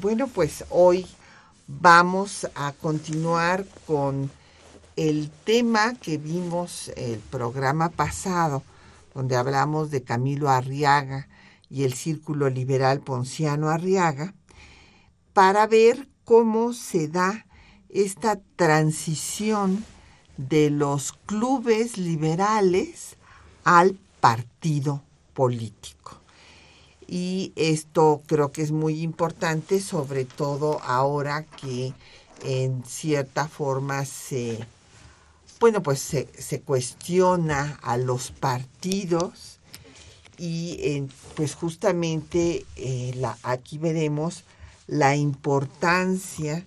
Bueno, pues hoy vamos a continuar con el tema que vimos el programa pasado donde hablamos de Camilo Arriaga y el Círculo Liberal Ponciano Arriaga, para ver cómo se da esta transición de los clubes liberales al partido político. Y esto creo que es muy importante, sobre todo ahora que en cierta forma se bueno, pues se, cuestiona a los partidos y pues justamente eh, aquí veremos la importancia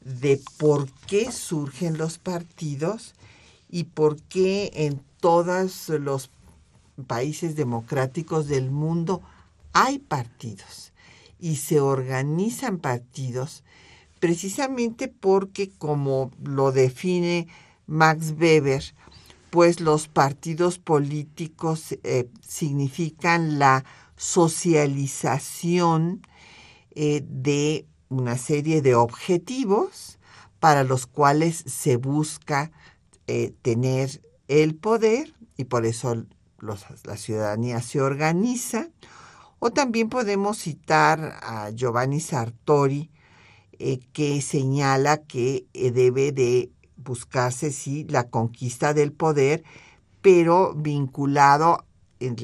de por qué surgen los partidos y por qué en todos los países democráticos del mundo hay partidos y se organizan partidos precisamente porque como lo define Max Weber, pues los partidos políticos eh, significan la socialización eh, de una serie de objetivos para los cuales se busca eh, tener el poder y por eso la ciudadanía se organiza. O también podemos citar a Giovanni Sartori, que señala que debe de buscarse, sí, la conquista del poder, pero vinculado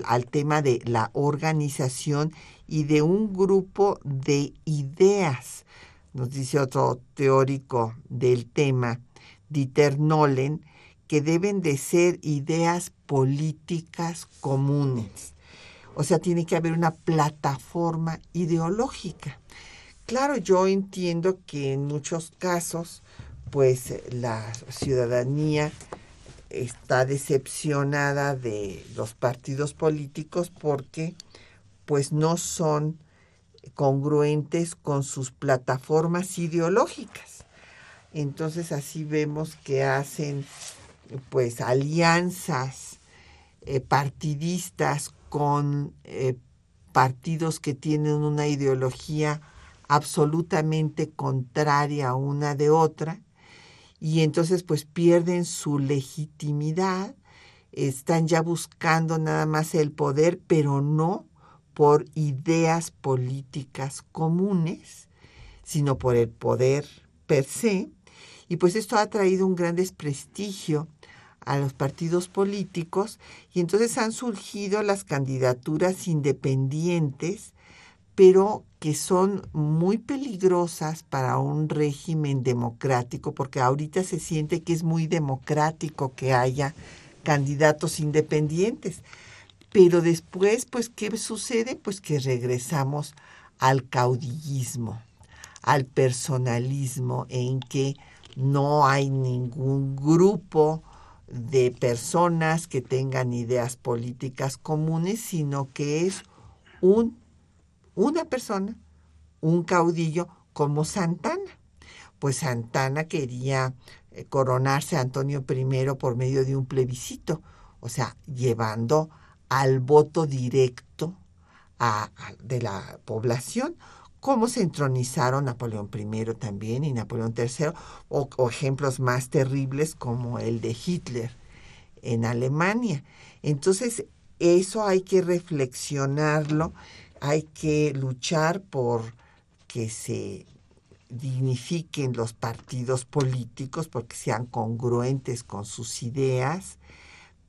al tema de la organización y de un grupo de ideas. Nos dice otro teórico del tema, Dieter Nolen, que deben de ser ideas políticas comunes. O sea, tiene que haber una plataforma ideológica. Claro, yo entiendo que en muchos casos pues la ciudadanía está decepcionada de los partidos políticos porque pues no son congruentes con sus plataformas ideológicas. Entonces así vemos que hacen pues alianzas eh, partidistas con eh, partidos que tienen una ideología absolutamente contraria una de otra y entonces pues pierden su legitimidad, están ya buscando nada más el poder, pero no por ideas políticas comunes, sino por el poder per se. Y pues esto ha traído un gran desprestigio a los partidos políticos y entonces han surgido las candidaturas independientes pero que son muy peligrosas para un régimen democrático, porque ahorita se siente que es muy democrático que haya candidatos independientes. Pero después, pues, ¿qué sucede? Pues que regresamos al caudillismo, al personalismo, en que no hay ningún grupo de personas que tengan ideas políticas comunes, sino que es un una persona, un caudillo como Santana. Pues Santana quería eh, coronarse a Antonio I por medio de un plebiscito, o sea, llevando al voto directo de la población, como se entronizaron Napoleón I también y Napoleón III, o, o ejemplos más terribles como el de Hitler en Alemania. Entonces, eso hay que reflexionarlo hay que luchar por que se dignifiquen los partidos políticos porque sean congruentes con sus ideas,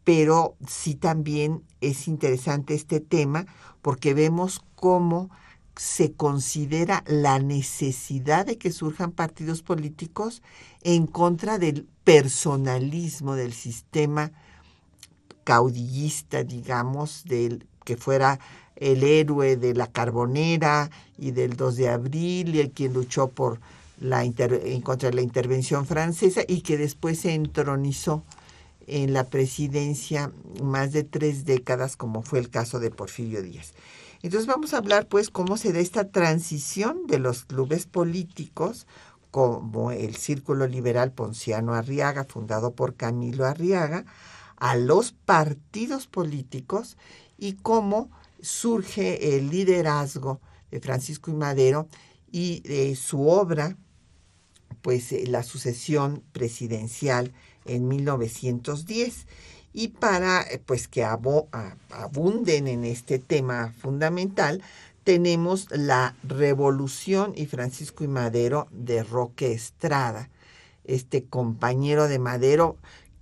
pero sí también es interesante este tema porque vemos cómo se considera la necesidad de que surjan partidos políticos en contra del personalismo del sistema caudillista, digamos, del que fuera el héroe de la carbonera y del 2 de abril y el quien luchó por la en contra de la intervención francesa y que después se entronizó en la presidencia más de tres décadas, como fue el caso de Porfirio Díaz. Entonces vamos a hablar pues cómo se da esta transición de los clubes políticos como el Círculo Liberal Ponciano Arriaga, fundado por Camilo Arriaga, a los partidos políticos y cómo surge el liderazgo de Francisco y Madero y de su obra, pues eh, la sucesión presidencial en 1910. Y para eh, pues que abunden en este tema fundamental, tenemos la Revolución y Francisco y Madero de Roque Estrada, este compañero de Madero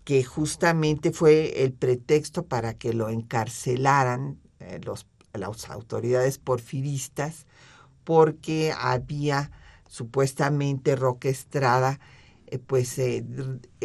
que justamente fue el pretexto para que lo encarcelaran eh, los, las autoridades porfiristas, porque había supuestamente Roque Estrada, pues eh,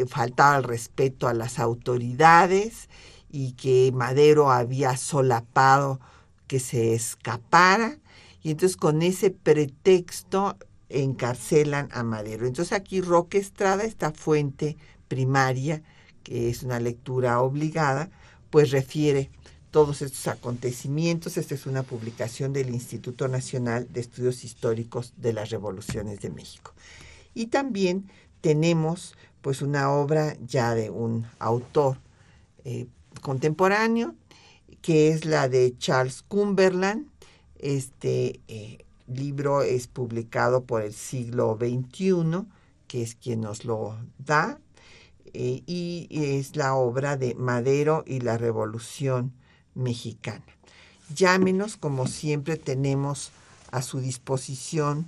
faltaba el respeto a las autoridades y que Madero había solapado que se escapara y entonces con ese pretexto encarcelan a Madero. Entonces aquí Roque Estrada, esta fuente primaria, que es una lectura obligada, pues refiere todos estos acontecimientos. Esta es una publicación del Instituto Nacional de Estudios Históricos de las Revoluciones de México. Y también tenemos pues una obra ya de un autor eh, contemporáneo, que es la de Charles Cumberland. Este eh, libro es publicado por el siglo XXI, que es quien nos lo da, eh, y es la obra de Madero y la Revolución Mexicana. Llámenos, como siempre tenemos a su disposición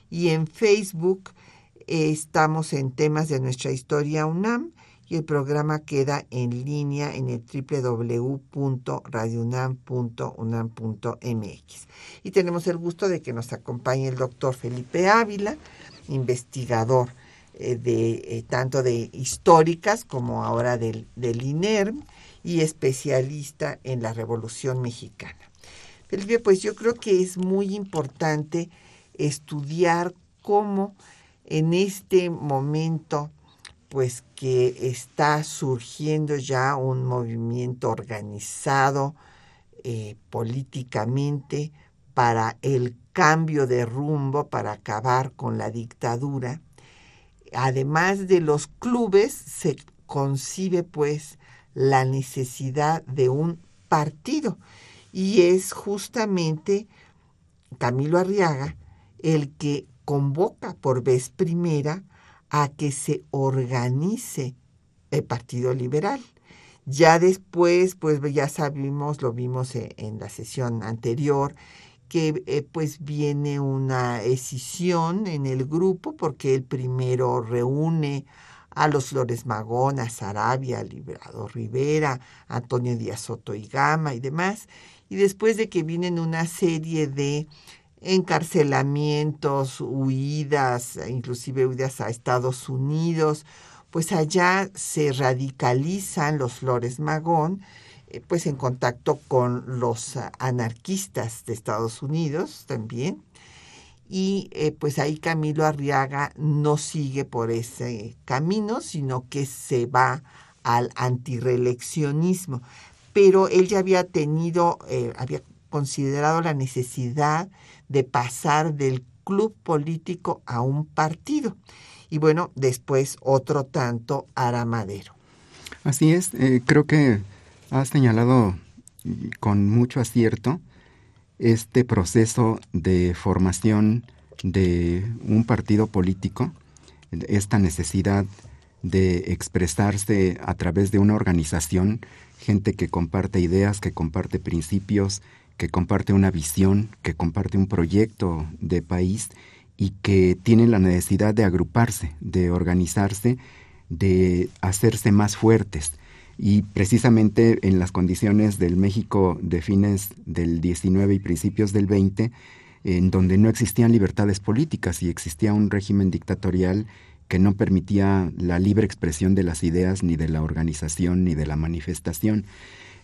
y en Facebook eh, estamos en temas de nuestra historia UNAM y el programa queda en línea en el www.radiounam.unam.mx. Y tenemos el gusto de que nos acompañe el doctor Felipe Ávila, investigador eh, de eh, tanto de históricas como ahora del, del INERM y especialista en la Revolución Mexicana. Felipe, pues yo creo que es muy importante estudiar cómo en este momento pues que está surgiendo ya un movimiento organizado eh, políticamente para el cambio de rumbo, para acabar con la dictadura, además de los clubes, se concibe pues la necesidad de un partido. Y es justamente Camilo Arriaga el que convoca por vez primera a que se organice el Partido Liberal. Ya después, pues ya sabemos, lo vimos e, en la sesión anterior, que eh, pues viene una escisión en el grupo porque el primero reúne a los Flores Magón, a Sarabia, a Liberador Rivera, Antonio Díaz Soto y Gama y demás, y después de que vienen una serie de encarcelamientos, huidas, inclusive huidas a Estados Unidos, pues allá se radicalizan los Flores Magón, eh, pues en contacto con los anarquistas de Estados Unidos también. Y eh, pues ahí Camilo Arriaga no sigue por ese camino, sino que se va al antireeleccionismo. Pero él ya había tenido, eh, había considerado la necesidad de pasar del club político a un partido. Y bueno, después otro tanto hará Madero. Así es, creo que has señalado con mucho acierto este proceso de formación de un partido político, esta necesidad de expresarse a través de una organización, gente que comparte ideas, que comparte principios, que comparte una visión, que comparte un proyecto de país y que tiene la necesidad de agruparse, de organizarse, de hacerse más fuertes. Y precisamente en las condiciones del México de fines del 19 y principios del 20, en donde no existían libertades políticas y existía un régimen dictatorial que no permitía la libre expresión de las ideas, ni de la organización, ni de la manifestación.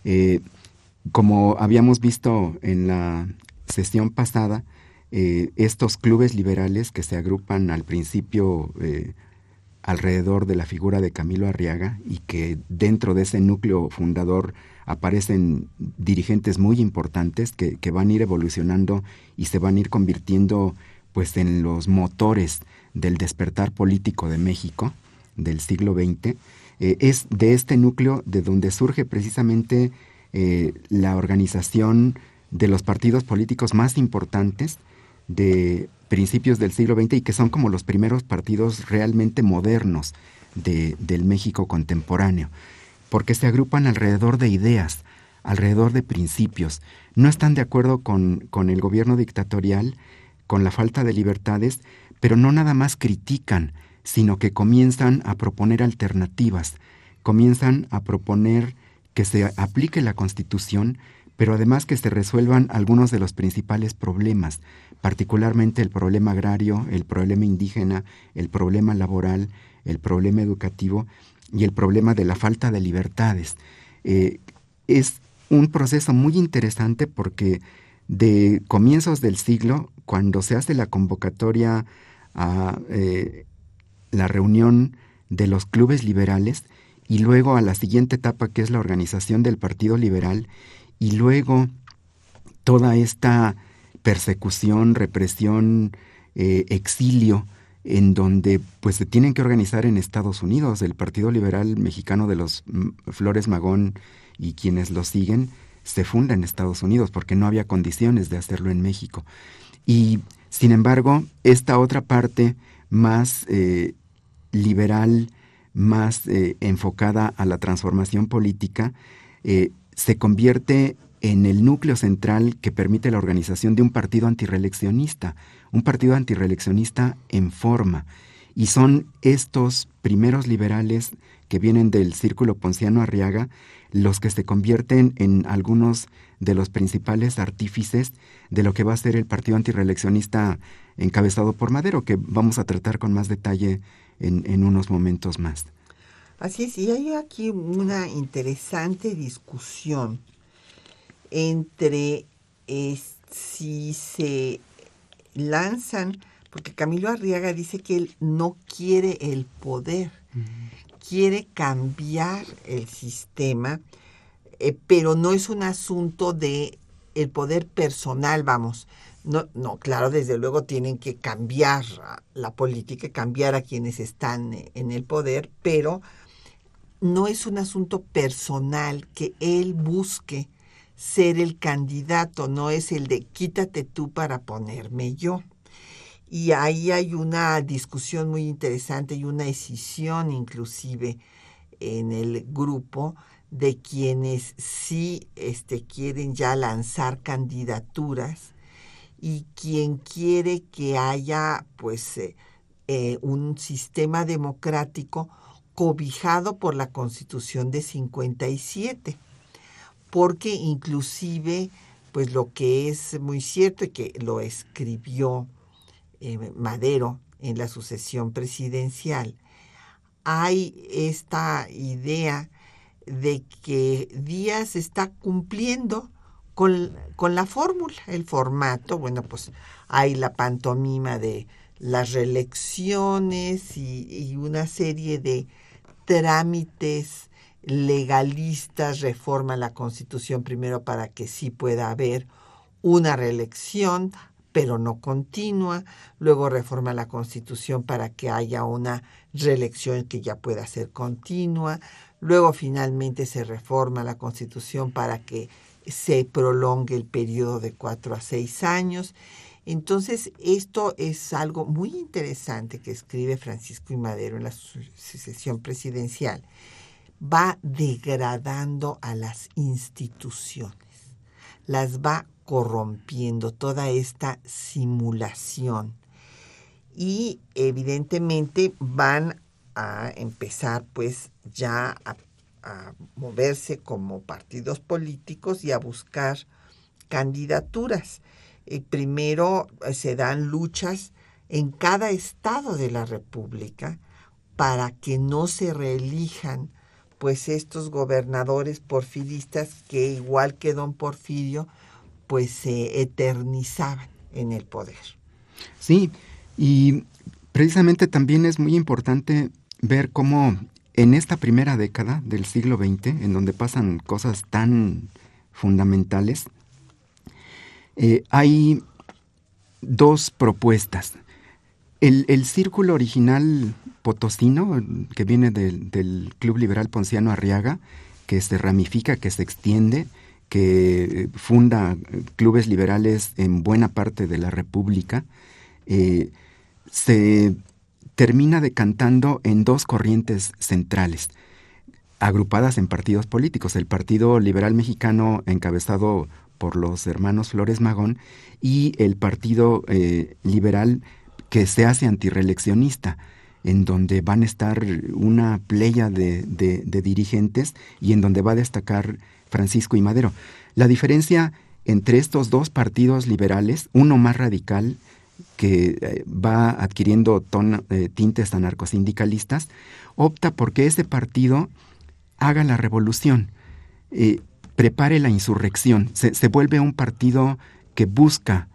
Eh, como habíamos visto en la sesión pasada, eh, estos clubes liberales que se agrupan al principio eh, alrededor de la figura de Camilo Arriaga y que dentro de ese núcleo fundador aparecen dirigentes muy importantes que, que, van a ir evolucionando y se van a ir convirtiendo pues en los motores del despertar político de México del siglo XX. Eh, es de este núcleo de donde surge precisamente eh, la organización de los partidos políticos más importantes de principios del siglo XX y que son como los primeros partidos realmente modernos de, del México contemporáneo, porque se agrupan alrededor de ideas, alrededor de principios. No están de acuerdo con, con el gobierno dictatorial, con la falta de libertades, pero no nada más critican, sino que comienzan a proponer alternativas, comienzan a proponer que se aplique la Constitución, pero además que se resuelvan algunos de los principales problemas, particularmente el problema agrario, el problema indígena, el problema laboral, el problema educativo y el problema de la falta de libertades. Eh, es un proceso muy interesante porque de comienzos del siglo, cuando se hace la convocatoria a eh, la reunión de los clubes liberales, y luego a la siguiente etapa que es la organización del Partido Liberal, y luego toda esta persecución, represión, eh, exilio, en donde pues se tienen que organizar en Estados Unidos. El Partido Liberal Mexicano de los mm, Flores Magón y quienes lo siguen se funda en Estados Unidos porque no había condiciones de hacerlo en México. Y sin embargo, esta otra parte más eh, liberal, más eh, enfocada a la transformación política, se convierte en el núcleo central que permite la organización de un partido antireeleccionista, un partido antireeleccionista en forma. Y son estos primeros liberales que vienen del círculo ponciano Arriaga los que se convierten en algunos de los principales artífices de lo que va a ser el partido antireeleccionista encabezado por Madero, que vamos a tratar con más detalle en, en unos momentos más. Así es, y hay aquí una interesante discusión entre si se lanzan, porque Camilo Arriaga dice que él no quiere el poder, quiere cambiar el sistema, eh, pero no es un asunto de el poder personal, vamos. No, no, claro, desde luego tienen que cambiar la política, cambiar a quienes están en el poder, pero no es un asunto personal que él busque ser el candidato, no es el de quítate tú para ponerme yo. Y ahí hay una discusión muy interesante y una decisión inclusive en el grupo de quienes sí este, quieren ya lanzar candidaturas y quien quiere que haya pues eh, eh, un sistema democrático cobijado por la Constitución de 57 porque inclusive, pues lo que es muy cierto y que lo escribió eh, Madero en la sucesión presidencial, hay esta idea de que Díaz está cumpliendo con, con la fórmula, el formato, bueno, pues hay la pantomima de las reelecciones y, y una serie de trámites legalistas reforman la Constitución primero para que sí pueda haber una reelección, pero no continua, luego reforma la Constitución para que haya una reelección que ya pueda ser continua, luego finalmente se reforma la Constitución para que se prolongue el periodo de cuatro a seis años. Entonces, esto es algo muy interesante que escribe Francisco y Madero en la sucesión presidencial. Va degradando a las instituciones, las va corrompiendo toda esta simulación y evidentemente van a empezar pues ya a, moverse como partidos políticos y a buscar candidaturas. Eh, primero eh, se dan luchas en cada estado de la República para que no se reelijan pues estos gobernadores porfiristas que igual que don Porfirio pues se eternizaban en el poder. Sí, y precisamente también es muy importante ver cómo en esta primera década del siglo XX, en donde pasan cosas tan fundamentales, eh, hay dos propuestas. El, círculo original potosino, que viene del, del, Club Liberal Ponciano Arriaga, que se ramifica, que se extiende, que funda clubes liberales en buena parte de la República, eh, se termina decantando en dos corrientes centrales, agrupadas en partidos políticos. El Partido Liberal Mexicano, encabezado por los hermanos Flores Magón y el Partido eh, Liberal que se hace antireeleccionista, en donde van a estar una playa de, dirigentes y en donde va a destacar Francisco y Madero. La diferencia entre estos dos partidos liberales, uno más radical, que eh, va adquiriendo eh, tintes anarcosindicalistas, opta porque ese partido haga la revolución. Eh, prepare la insurrección, se, se, vuelve un partido que busca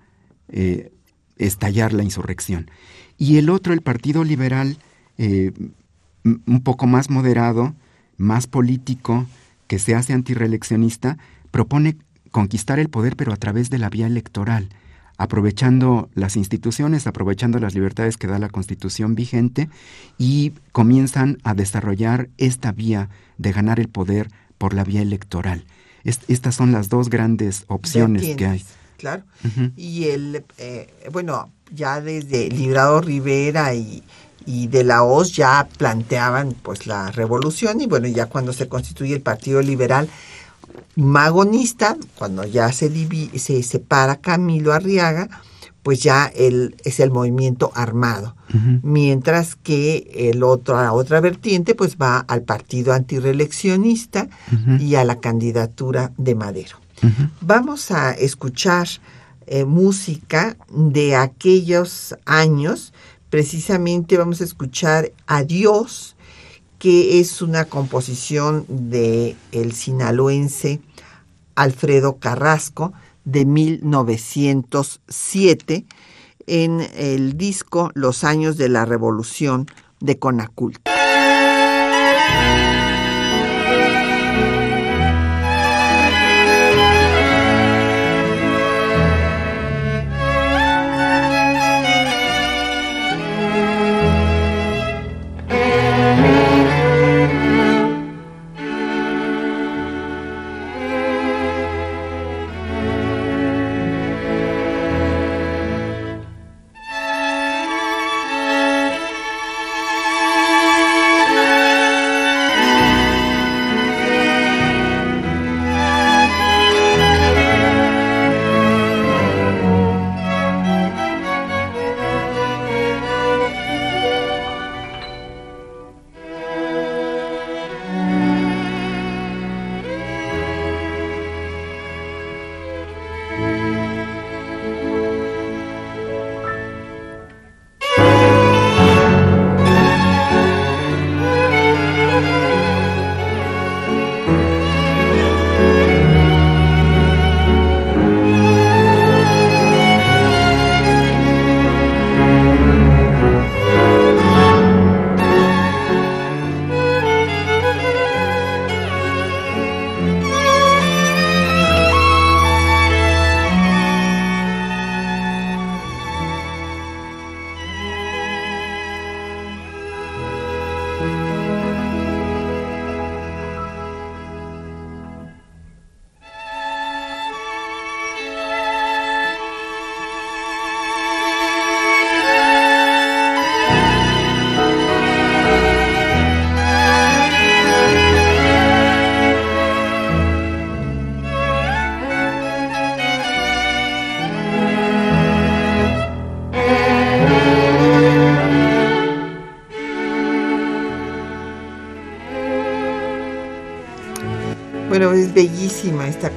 eh, estallar la insurrección. Y el otro, el Partido Liberal, un poco más moderado, más político, que se hace antireeleccionista, propone conquistar el poder pero a través de la vía electoral, aprovechando las instituciones, aprovechando las libertades que da la constitución vigente y comienzan a desarrollar esta vía de ganar el poder por la vía electoral. Est estas son las dos grandes opciones que hay. Claro. Uh -huh. Y el, eh, bueno, ya desde Librado Rivera y, y de la Hoz ya planteaban pues la revolución y bueno, ya cuando se constituye el Partido Liberal magonista, cuando ya se, se separa Camilo Arriaga, pues ya el, es el movimiento armado. Uh -huh. Mientras que el otro, la otra vertiente pues va al partido antireeleccionista uh -huh. y a la candidatura de Madero. Uh -huh. Vamos a escuchar eh, música de aquellos años. Precisamente vamos a escuchar Adiós, que es una composición de el sinaloense Alfredo Carrasco de 1907 en el disco Los años de la revolución de Conacult.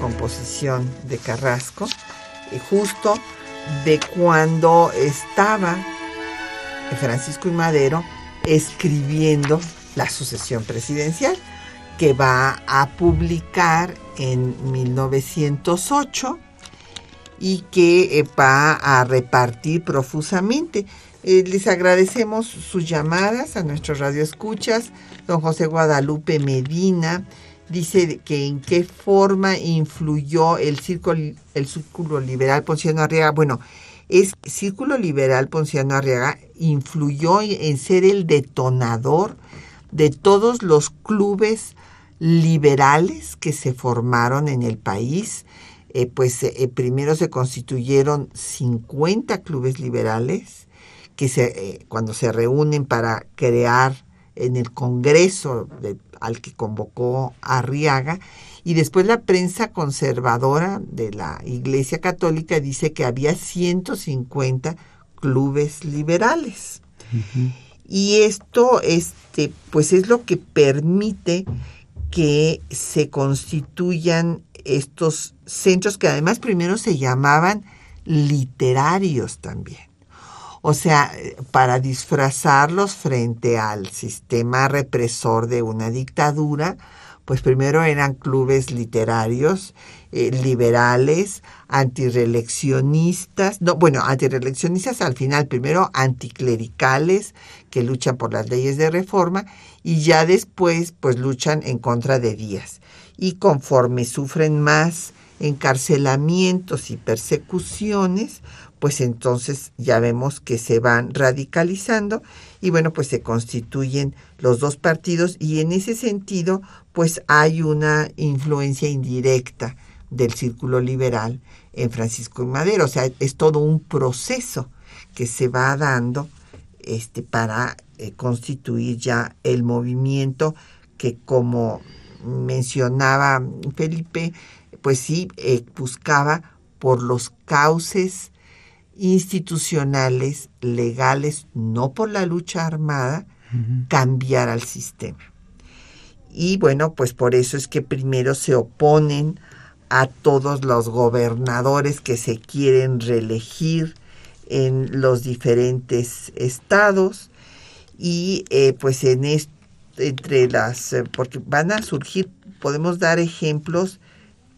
Composición de Carrasco, eh, justo de cuando estaba Francisco y Madero escribiendo la sucesión presidencial que va a publicar en 1908 y que eh, va a repartir profusamente. Eh, les agradecemos sus llamadas a nuestros radioescuchas. Don José Guadalupe Medina dice que en qué forma influyó el círculo, liberal Ponciano Arriaga. Bueno, es Círculo Liberal Ponciano Arriaga influyó en ser el detonador de todos los clubes liberales que se formaron en el país. Eh, pues eh, primero se constituyeron 50 clubes liberales que eh, cuando se reúnen para crear en el Congreso al que convocó Arriaga, y después la prensa conservadora de la Iglesia Católica dice que había 150 clubes liberales. Y esto este, pues es lo que permite que se constituyan estos centros que además primero se llamaban literarios también. O sea, para disfrazarlos frente al sistema represor de una dictadura, pues primero eran clubes literarios, eh, liberales, antireleccionistas, no, bueno, antireleccionistas al final, primero anticlericales que luchan por las leyes de reforma y ya después pues luchan en contra de Díaz. Y conforme sufren más encarcelamientos y persecuciones, pues entonces ya vemos que se van radicalizando y bueno, pues se constituyen los dos partidos y en ese sentido, pues hay una influencia indirecta del círculo liberal en Francisco y Madero, o sea, es todo un proceso que se va dando este para eh, constituir ya el movimiento que como mencionaba Felipe, pues sí, eh, buscaba por los cauces institucionales, legales, no por la lucha armada, cambiar al sistema. Y bueno, pues por eso es que primero se oponen a todos los gobernadores que se quieren reelegir en los diferentes estados y eh, pues en entre las, eh, porque van a surgir, podemos dar ejemplos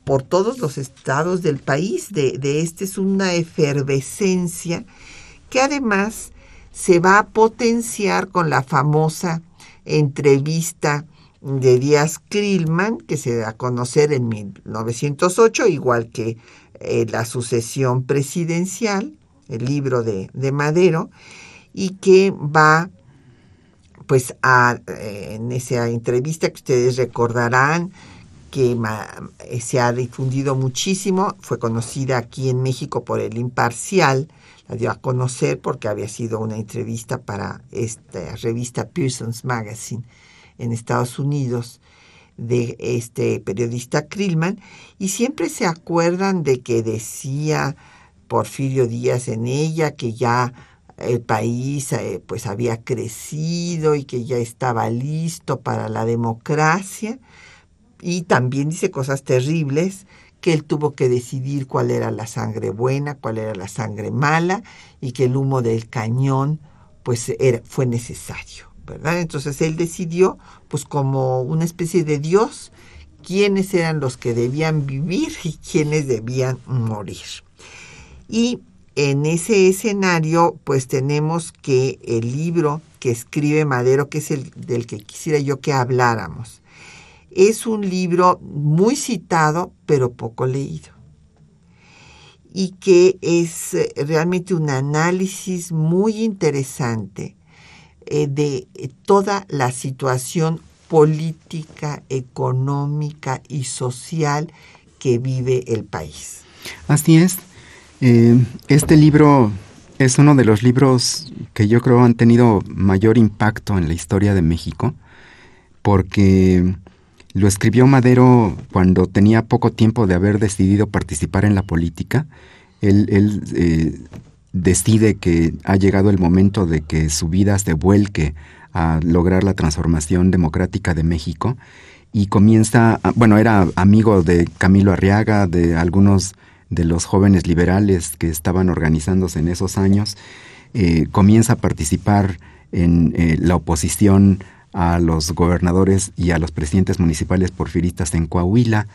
por todos los estados del país. De, de este es una efervescencia que además se va a potenciar con la famosa entrevista de Díaz Krillman, que se da a conocer en 1908, igual que eh, la sucesión presidencial, el libro de, de Madero, y que va pues a, eh, en esa entrevista que ustedes recordarán, que eh, se ha difundido muchísimo, fue conocida aquí en México por el Imparcial, la dio a conocer porque había sido una entrevista para esta revista Pearson's Magazine en Estados Unidos de este periodista Krillman y siempre se acuerdan de que decía Porfirio Díaz en ella que ya el país eh, pues había crecido y que ya estaba listo para la democracia y también dice cosas terribles, que él tuvo que decidir cuál era la sangre buena, cuál era la sangre mala, y que el humo del cañón pues era, fue necesario, ¿verdad? Entonces él decidió, pues como una especie de Dios, quiénes eran los que debían vivir y quiénes debían morir. Y en ese escenario, pues tenemos que el libro que escribe Madero, que es el del que quisiera yo que habláramos, es un libro muy citado, pero poco leído. Y que es eh, realmente un análisis muy interesante eh, de toda la situación política, económica y social que vive el país. Así es. Eh, este libro es uno de los libros que yo creo han tenido mayor impacto en la historia de México, porque lo escribió Madero cuando tenía poco tiempo de haber decidido participar en la política. Él, eh, decide que ha llegado el momento de que su vida se vuelque a lograr la transformación democrática de México y comienza, bueno, era amigo de Camilo Arriaga, de algunos de los jóvenes liberales que estaban organizándose en esos años, eh, comienza a participar en eh, la oposición a los gobernadores y a los presidentes municipales porfiristas en Coahuila,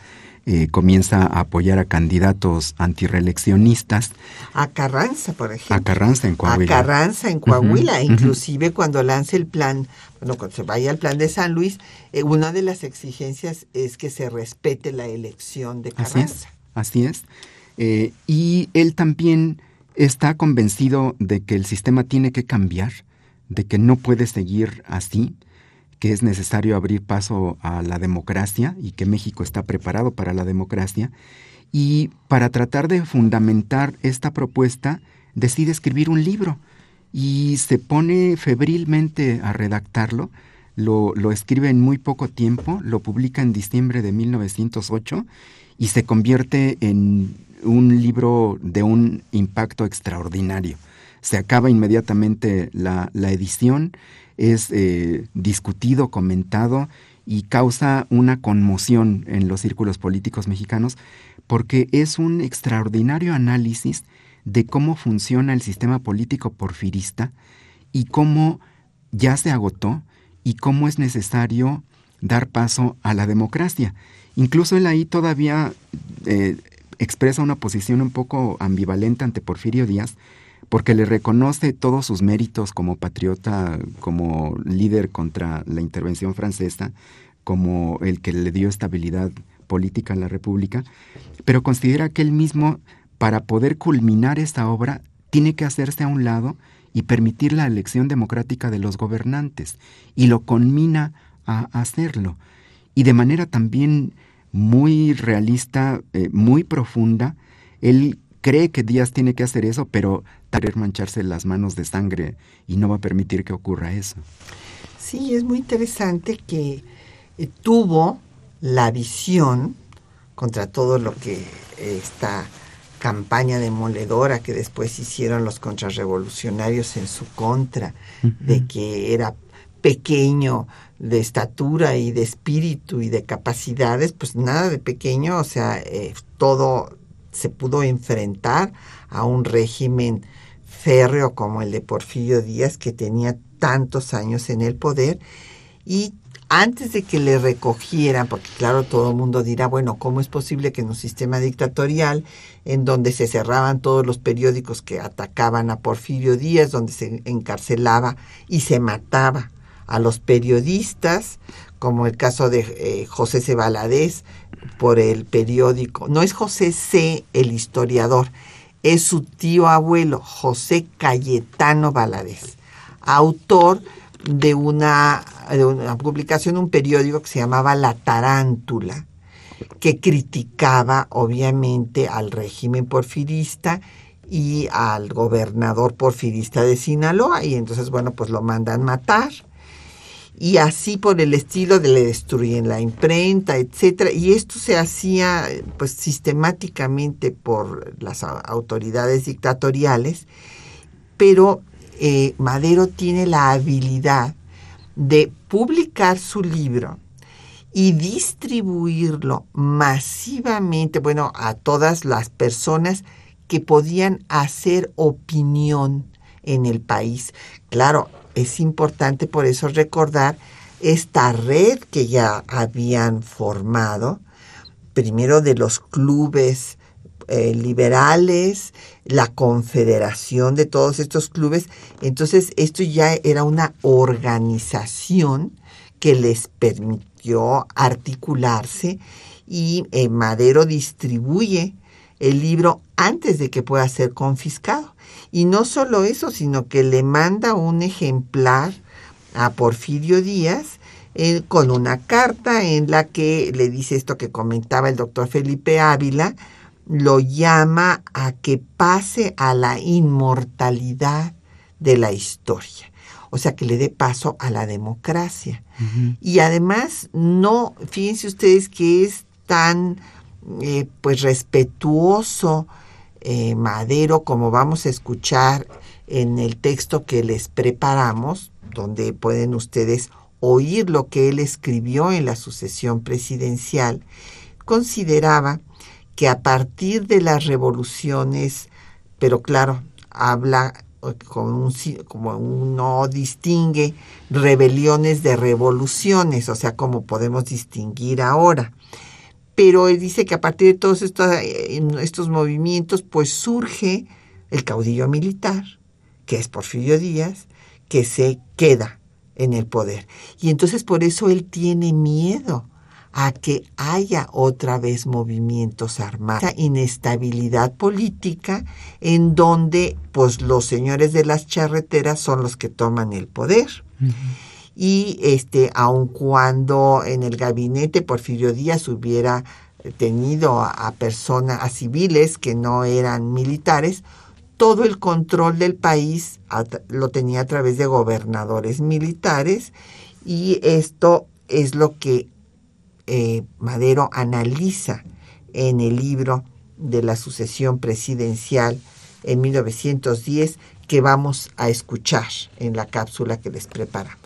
eh, comienza a apoyar a candidatos antireeleccionistas. A Carranza, por ejemplo. A Carranza en Coahuila. A Carranza en Coahuila, inclusive cuando lance el plan, bueno, cuando se vaya al plan de San Luis, eh, una de las exigencias es que se respete la elección de Carranza. Así es. Eh, y él también está convencido de que el sistema tiene que cambiar, de que no puede seguir así, que es necesario abrir paso a la democracia y que México está preparado para la democracia. Y para tratar de fundamentar esta propuesta, decide escribir un libro y se pone febrilmente a redactarlo. Lo, lo, escribe en muy poco tiempo, lo publica en diciembre de 1908 y se convierte en un libro de un impacto extraordinario. Se acaba inmediatamente la, la edición, es eh, discutido, comentado y causa una conmoción en los círculos políticos mexicanos porque es un extraordinario análisis de cómo funciona el sistema político porfirista y cómo ya se agotó y cómo es necesario dar paso a la democracia. Incluso él ahí todavía eh, expresa una posición un poco ambivalente ante Porfirio Díaz, porque le reconoce todos sus méritos como patriota, como líder contra la intervención francesa, como el que le dio estabilidad política a la República, pero considera que él mismo, para poder culminar esta obra, tiene que hacerse a un lado y permitir la elección democrática de los gobernantes, y lo conmina a hacerlo. Y de manera también muy realista, eh, muy profunda, él cree que Díaz tiene que hacer eso, pero querer mancharse las manos de sangre y no va a permitir que ocurra eso. Sí, es muy interesante que eh, tuvo la visión contra todo lo que esta campaña demoledora que después hicieron los contrarrevolucionarios en su contra, de que era pequeño de estatura y de espíritu y de capacidades, pues nada de pequeño, o sea, eh, todo se pudo enfrentar a un régimen férreo como el de Porfirio Díaz, que tenía tantos años en el poder, y antes de que le recogieran, porque claro, todo el mundo dirá, bueno, ¿cómo es posible que en un sistema dictatorial, en donde se cerraban todos los periódicos que atacaban a Porfirio Díaz, donde se encarcelaba y se mataba a los periodistas, como el caso de eh, José C. Por el periódico. No es José C. el historiador, es su tío abuelo, José Cayetano Valadez, autor de una, de una publicación, un periódico que se llamaba La Tarántula, que criticaba obviamente al régimen porfirista y al gobernador porfirista de Sinaloa, y entonces, bueno, pues lo mandan matar y así por el estilo de le destruyen la imprenta, etcétera, y esto se hacía pues sistemáticamente por las autoridades dictatoriales, pero eh, Madero tiene la habilidad de publicar su libro y distribuirlo masivamente, bueno, a todas las personas que podían hacer opinión en el país. Claro, es importante por eso recordar esta red que ya habían formado, primero de los clubes eh, liberales, la confederación de todos estos clubes. Entonces, esto ya era una organización que les permitió articularse y eh, Madero distribuye el libro antes de que pueda ser confiscado. Y no solo eso, sino que le manda un ejemplar a Porfirio Díaz eh, con una carta en la que le dice esto que comentaba el doctor Felipe Ávila, lo llama a que pase a la inmortalidad de la historia. O sea, que le dé paso a la democracia. Y además, no, fíjense ustedes que es tan eh, pues respetuoso eh, Madero, como vamos a escuchar en el texto que les preparamos, donde pueden ustedes oír lo que él escribió en la sucesión presidencial, consideraba que a partir de las revoluciones, pero claro, habla como, como uno distingue rebeliones de revoluciones, o sea, como podemos distinguir ahora. Pero él dice que a partir de todos estos, eh, estos movimientos, pues surge el caudillo militar, que es Porfirio Díaz, que se queda en el poder. Y entonces por eso él tiene miedo a que haya otra vez movimientos armados, inestabilidad política en donde pues los señores de las charreteras son los que toman el poder. Y este, aun cuando en el gabinete Porfirio Díaz hubiera tenido a, personas, a civiles que no eran militares, todo el control del país lo tenía a través de gobernadores militares y esto es lo que eh, Madero analiza en el libro de la sucesión presidencial en 1910 que vamos a escuchar en la cápsula que les preparamos.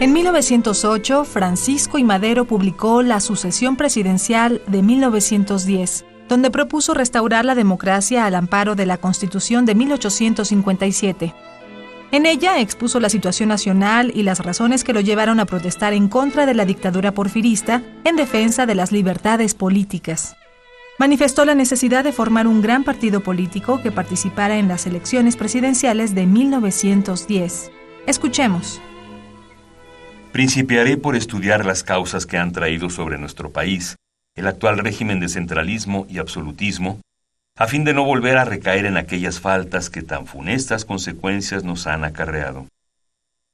En 1908, Francisco y Madero publicó La sucesión presidencial de 1910 donde propuso restaurar la democracia al amparo de la Constitución de 1857. En ella expuso la situación nacional y las razones que lo llevaron a protestar en contra de la dictadura porfirista en defensa de las libertades políticas. Manifestó la necesidad de formar un gran partido político que participara en las elecciones presidenciales de 1910. Escuchemos. Principiaré por estudiar las causas que han traído sobre nuestro país el actual régimen de centralismo y absolutismo, a fin de no volver a recaer en aquellas faltas que tan funestas consecuencias nos han acarreado.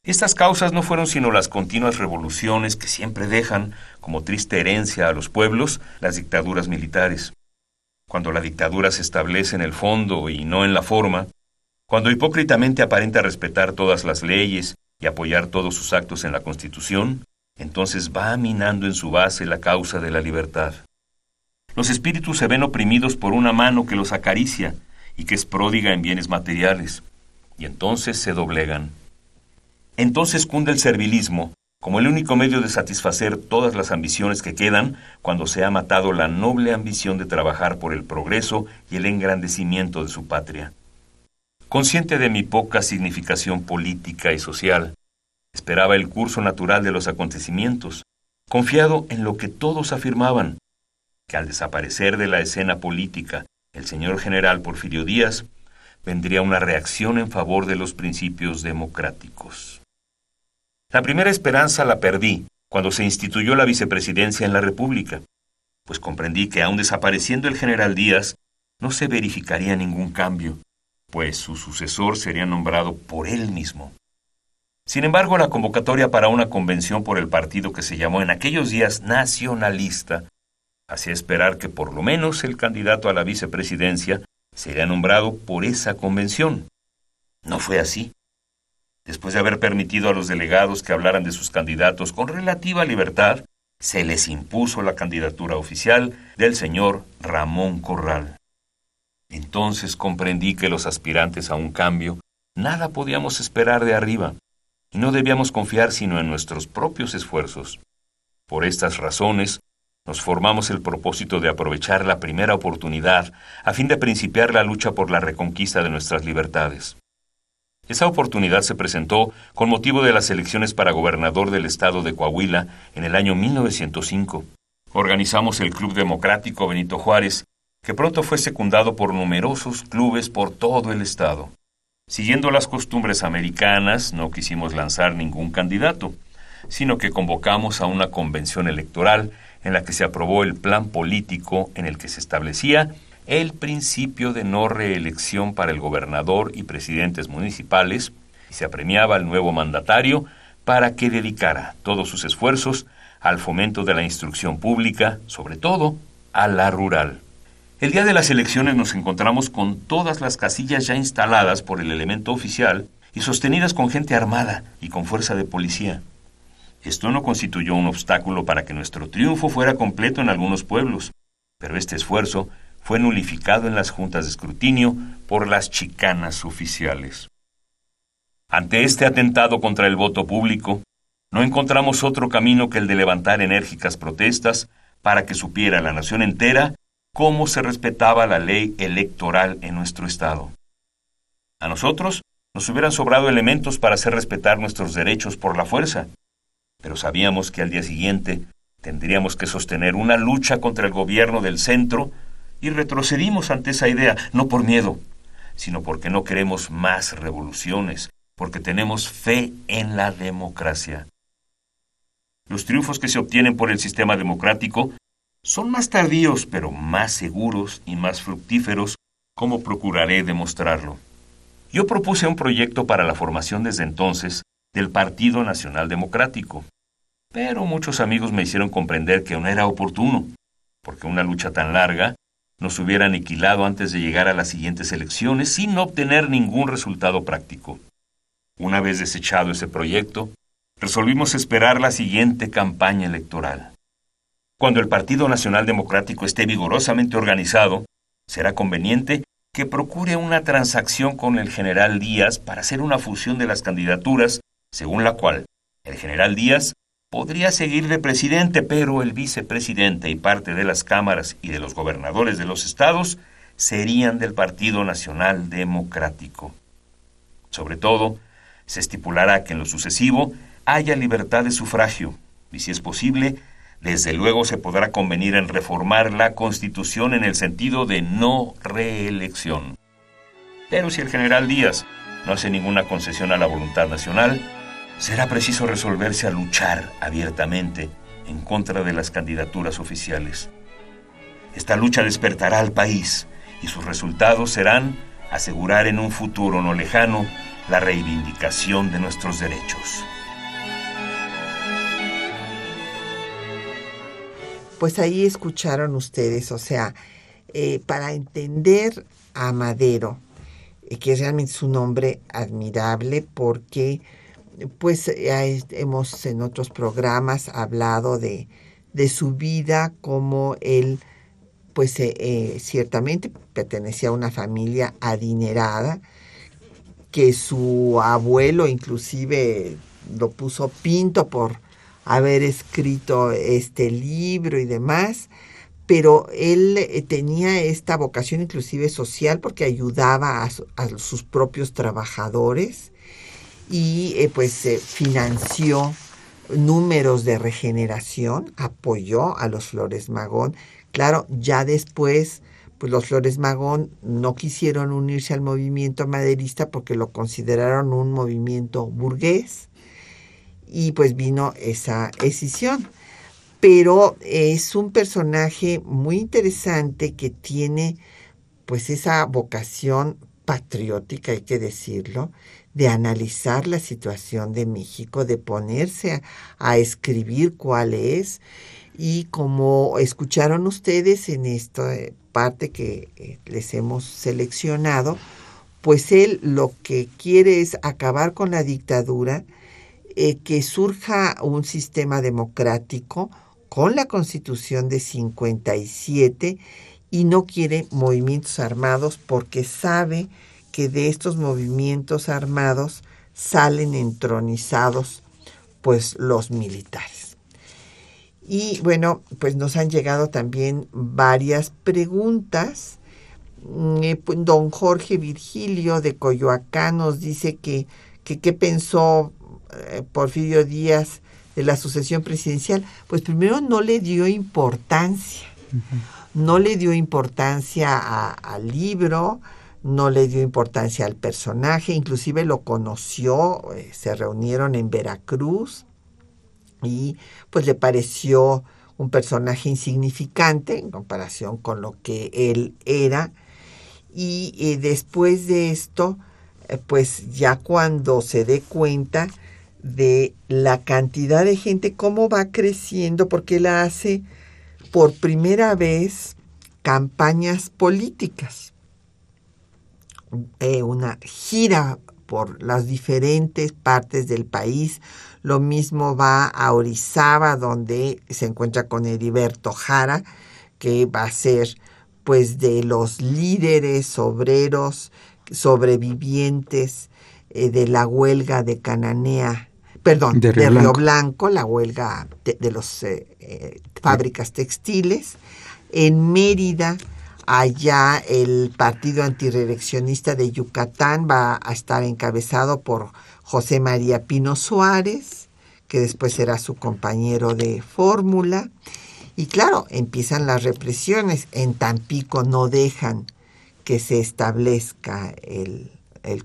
Estas causas no fueron sino las continuas revoluciones que siempre dejan como triste herencia a los pueblos las dictaduras militares. Cuando la dictadura se establece en el fondo y no en la forma, cuando hipócritamente aparenta respetar todas las leyes y apoyar todos sus actos en la Constitución, entonces va minando en su base la causa de la libertad. Los espíritus se ven oprimidos por una mano que los acaricia y que es pródiga en bienes materiales, y entonces se doblegan. Entonces cunde el servilismo como el único medio de satisfacer todas las ambiciones que quedan cuando se ha matado la noble ambición de trabajar por el progreso y el engrandecimiento de su patria. Consciente de mi poca significación política y social, Esperaba el curso natural de los acontecimientos, confiado en lo que todos afirmaban, que al desaparecer de la escena política el señor general Porfirio Díaz, vendría una reacción en favor de los principios democráticos. La primera esperanza la perdí cuando se instituyó la vicepresidencia en la República, pues comprendí que aun desapareciendo el general Díaz, no se verificaría ningún cambio, pues su sucesor sería nombrado por él mismo. Sin embargo, la convocatoria para una convención por el partido que se llamó en aquellos días nacionalista hacía esperar que por lo menos el candidato a la vicepresidencia sería nombrado por esa convención. No fue así. Después de haber permitido a los delegados que hablaran de sus candidatos con relativa libertad, se les impuso la candidatura oficial del señor Ramón Corral. Entonces comprendí que los aspirantes a un cambio nada podíamos esperar de arriba, y no debíamos confiar sino en nuestros propios esfuerzos. Por estas razones, nos formamos el propósito de aprovechar la primera oportunidad a fin de principiar la lucha por la reconquista de nuestras libertades. Esa oportunidad se presentó con motivo de las elecciones para gobernador del estado de Coahuila en el año 1905. Organizamos el Club Democrático Benito Juárez, que pronto fue secundado por numerosos clubes por todo el estado. Siguiendo las costumbres americanas, no quisimos lanzar ningún candidato, sino que convocamos a una convención electoral en la que se aprobó el plan político en el que se establecía el principio de no reelección para el gobernador y presidentes municipales y se apremiaba al nuevo mandatario para que dedicara todos sus esfuerzos al fomento de la instrucción pública, sobre todo a la rural. El día de las elecciones nos encontramos con todas las casillas ya instaladas por el elemento oficial y sostenidas con gente armada y con fuerza de policía. Esto no constituyó un obstáculo para que nuestro triunfo fuera completo en algunos pueblos, pero este esfuerzo fue nulificado en las juntas de escrutinio por las chicanas oficiales. Ante este atentado contra el voto público, no encontramos otro camino que el de levantar enérgicas protestas para que supiera la nación entera cómo se respetaba la ley electoral en nuestro Estado. A nosotros nos hubieran sobrado elementos para hacer respetar nuestros derechos por la fuerza, pero sabíamos que al día siguiente tendríamos que sostener una lucha contra el gobierno del centro y retrocedimos ante esa idea, no por miedo, sino porque no queremos más revoluciones, porque tenemos fe en la democracia. Los triunfos que se obtienen por el sistema democrático son más tardíos, pero más seguros y más fructíferos, como procuraré demostrarlo. Yo propuse un proyecto para la formación desde entonces del Partido Nacional Democrático, pero muchos amigos me hicieron comprender que no era oportuno, porque una lucha tan larga nos hubiera aniquilado antes de llegar a las siguientes elecciones sin obtener ningún resultado práctico. Una vez desechado ese proyecto, resolvimos esperar la siguiente campaña electoral. Cuando el Partido Nacional Democrático esté vigorosamente organizado, será conveniente que procure una transacción con el general Díaz para hacer una fusión de las candidaturas, según la cual el general Díaz podría seguir de presidente, pero el vicepresidente y parte de las cámaras y de los gobernadores de los estados serían del Partido Nacional Democrático. Sobre todo, se estipulará que en lo sucesivo haya libertad de sufragio y, si es posible, desde luego se podrá convenir en reformar la Constitución en el sentido de no reelección. Pero si el general Díaz no hace ninguna concesión a la voluntad nacional, será preciso resolverse a luchar abiertamente en contra de las candidaturas oficiales. Esta lucha despertará al país y sus resultados serán asegurar en un futuro no lejano la reivindicación de nuestros derechos. Pues ahí escucharon ustedes, o sea, eh, para entender a Madero, eh, que realmente es un hombre admirable porque pues hemos en otros programas hablado de, de su vida, como él pues eh, ciertamente pertenecía a una familia adinerada, que su abuelo inclusive lo puso pinto por haber escrito este libro y demás, pero él eh, tenía esta vocación inclusive social porque ayudaba a, sus propios trabajadores y eh, pues financió números de regeneración, apoyó a los Flores Magón. Claro, ya después pues los Flores Magón no quisieron unirse al movimiento maderista porque lo consideraron un movimiento burgués y pues vino esa escisión. Pero es un personaje muy interesante que tiene pues esa vocación patriótica, hay que decirlo, de analizar la situación de México, de ponerse a, escribir cuál es. Y como escucharon ustedes en esta parte que eh, les hemos seleccionado, pues él lo que quiere es acabar con la dictadura, eh, que surja un sistema democrático con la constitución de 57 y no quiere movimientos armados porque sabe que de estos movimientos armados salen entronizados pues los militares. Y bueno, pues nos han llegado también varias preguntas. Mm, eh, pues, don Jorge Virgilio de Coyoacán nos dice que, que qué pensó eh, Porfirio Díaz de la sucesión presidencial, pues primero no le dio importancia, no le dio importancia al libro, no le dio importancia al personaje, inclusive lo conoció, eh, se reunieron en Veracruz y pues le pareció un personaje insignificante en comparación con lo que él era. Y eh, después de esto, pues ya cuando se dé cuenta, de la cantidad de gente, cómo va creciendo, porque él hace por primera vez campañas políticas. Eh, una gira por las diferentes partes del país. Lo mismo va a Orizaba, donde se encuentra con Heriberto Jara, que va a ser pues de los líderes obreros sobrevivientes eh, de la huelga de Cananea, perdón, de Río, Blanco. la huelga de, de las eh, eh, fábricas textiles. En Mérida, allá el Partido Antireeleccionista de Yucatán va a estar encabezado por José María Pino Suárez, que después será su compañero de fórmula. Y claro, empiezan las represiones. En Tampico no dejan que se establezca el,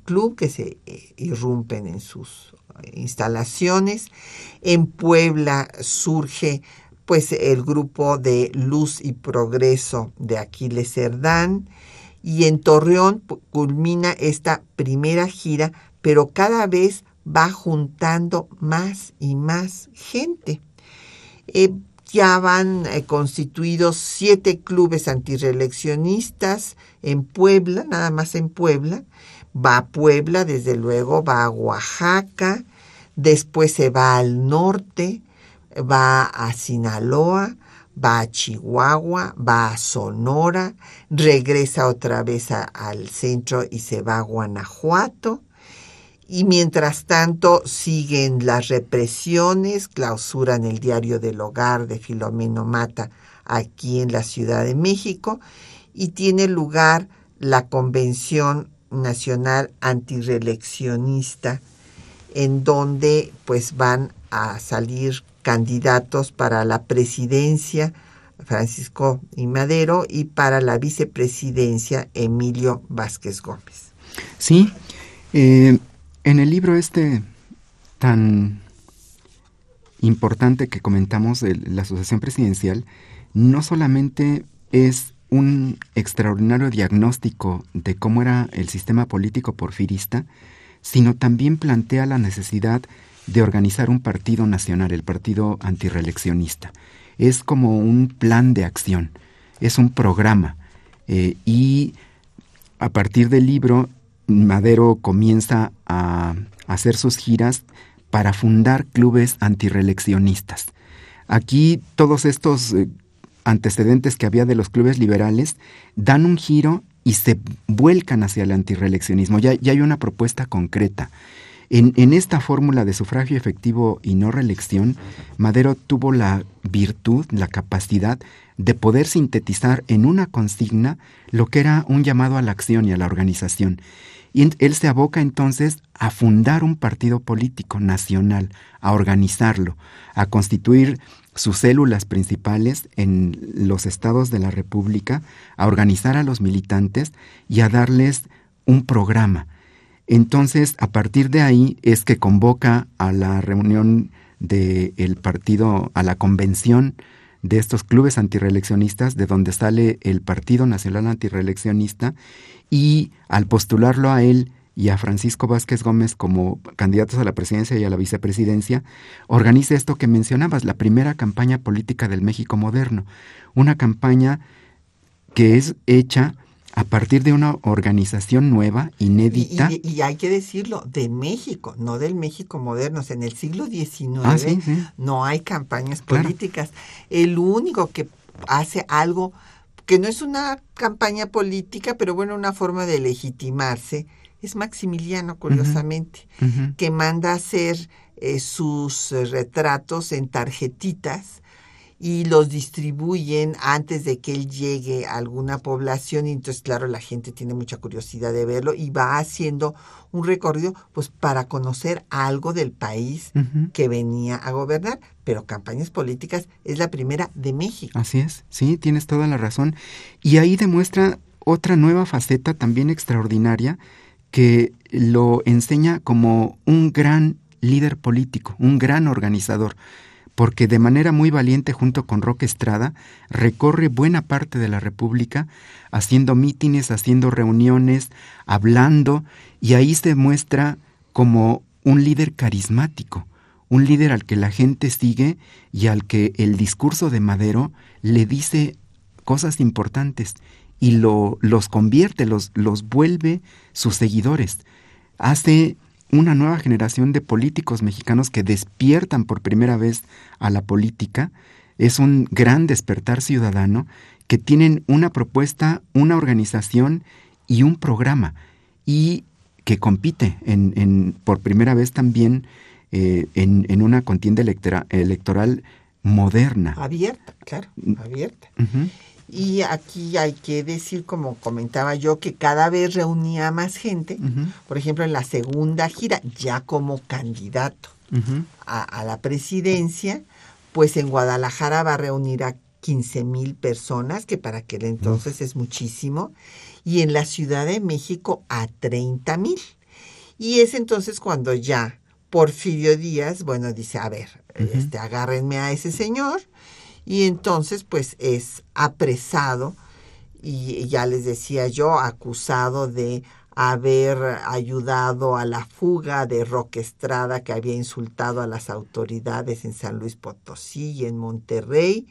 club, que se eh, irrumpen en sus instalaciones. En Puebla surge pues el grupo de Luz y Progreso de Aquiles Cerdán y en Torreón culmina esta primera gira, pero cada vez va juntando más y más gente. Eh, ya van eh, constituidos siete clubes antireeleccionistas en Puebla, nada más en Puebla. Va a Puebla, desde luego, va a Oaxaca, después se va al norte, va a Sinaloa, va a Chihuahua, va a Sonora, regresa otra vez al centro y se va a Guanajuato. Y mientras tanto siguen las represiones, clausuran el diario del hogar de Filomeno Mata aquí en la Ciudad de México y tiene lugar la Convención Nacional Antireeleccionista en donde pues van a salir candidatos para la presidencia Francisco y Madero y para la vicepresidencia Emilio Vázquez Gómez. Sí, eh, en el libro este tan importante que comentamos de la Asociación Presidencial, no solamente es un extraordinario diagnóstico de cómo era el sistema político porfirista, sino también plantea la necesidad de organizar un partido nacional, el partido antireeleccionista. Es como un plan de acción, es un programa. Eh, y a partir del libro Madero comienza a hacer sus giras para fundar clubes antireeleccionistas. Aquí todos estos eh, antecedentes que había de los clubes liberales dan un giro y se vuelcan hacia el antireeleccionismo. Ya, ya hay una propuesta concreta. En, en esta fórmula de sufragio efectivo y no reelección, Madero tuvo la virtud, la capacidad de poder sintetizar en una consigna lo que era un llamado a la acción y a la organización. Y él se aboca entonces a fundar un partido político nacional, a organizarlo, a constituir sus células principales en los estados de la República, a organizar a los militantes y a darles un programa. Entonces, a partir de ahí es que convoca a la reunión del partido, a la convención de estos clubes antireeleccionistas, de donde sale el Partido Nacional Antireeleccionista, y al postularlo a él y a Francisco Vázquez Gómez como candidatos a la presidencia y a la vicepresidencia, organiza esto que mencionabas, la primera campaña política del México moderno, una campaña que es hecha a partir de una organización nueva, inédita. Y, hay que decirlo, de México, no del México moderno. en el siglo XIX ah, no hay campañas políticas. El único que hace algo que no es una campaña política, pero bueno, una forma de legitimarse, es Maximiliano, curiosamente, que manda hacer eh, sus eh, retratos en tarjetitas y los distribuyen antes de que él llegue a alguna población. Y entonces claro la gente tiene mucha curiosidad de verlo y va haciendo un recorrido pues para conocer algo del país que venía a gobernar, pero campañas políticas es la primera de México. Así es, sí, tienes toda la razón. Y ahí demuestra otra nueva faceta también extraordinaria que lo enseña como un gran líder político, un gran organizador porque de manera muy valiente junto con Roque Estrada recorre buena parte de la República haciendo mítines, haciendo reuniones, hablando, y ahí se muestra como un líder carismático, un líder al que la gente sigue y al que el discurso de Madero le dice cosas importantes y lo, los convierte, los, los vuelve sus seguidores. Hace una nueva generación de políticos mexicanos que despiertan por primera vez a la política. Es un gran despertar ciudadano que tienen una propuesta, una organización y un programa y que compite en, por primera vez también eh, en, una contienda electoral moderna. Abierta, claro, mm. abierta. Y aquí hay que decir, como comentaba yo, que cada vez reunía más gente. Por ejemplo, en la segunda gira, ya como candidato a, la presidencia, pues en Guadalajara va a reunir a 15 mil personas, que para aquel entonces es muchísimo, y en la Ciudad de México a 30 mil. Y es entonces cuando ya Porfirio Díaz, bueno, dice, a ver, este, agárrenme a ese señor, y entonces pues es apresado y ya les decía yo, acusado de haber ayudado a la fuga de Roque Estrada que había insultado a las autoridades en San Luis Potosí y en Monterrey.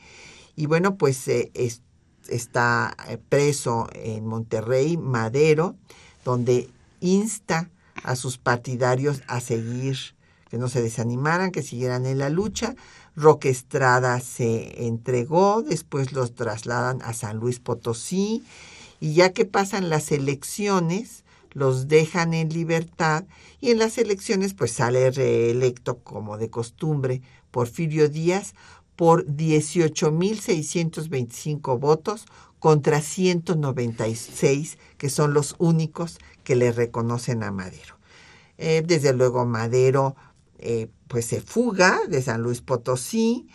Y bueno, pues eh, está eh, preso en Monterrey Madero, donde insta a sus partidarios a seguir, que no se desanimaran, que siguieran en la lucha. Roque Estrada se entregó, después los trasladan a San Luis Potosí y ya que pasan las elecciones, los dejan en libertad y en las elecciones pues sale reelecto como de costumbre Porfirio Díaz por 18.625 votos contra 196 que son los únicos que le reconocen a Madero. Eh, desde luego Madero eh, pues se fuga de San Luis Potosí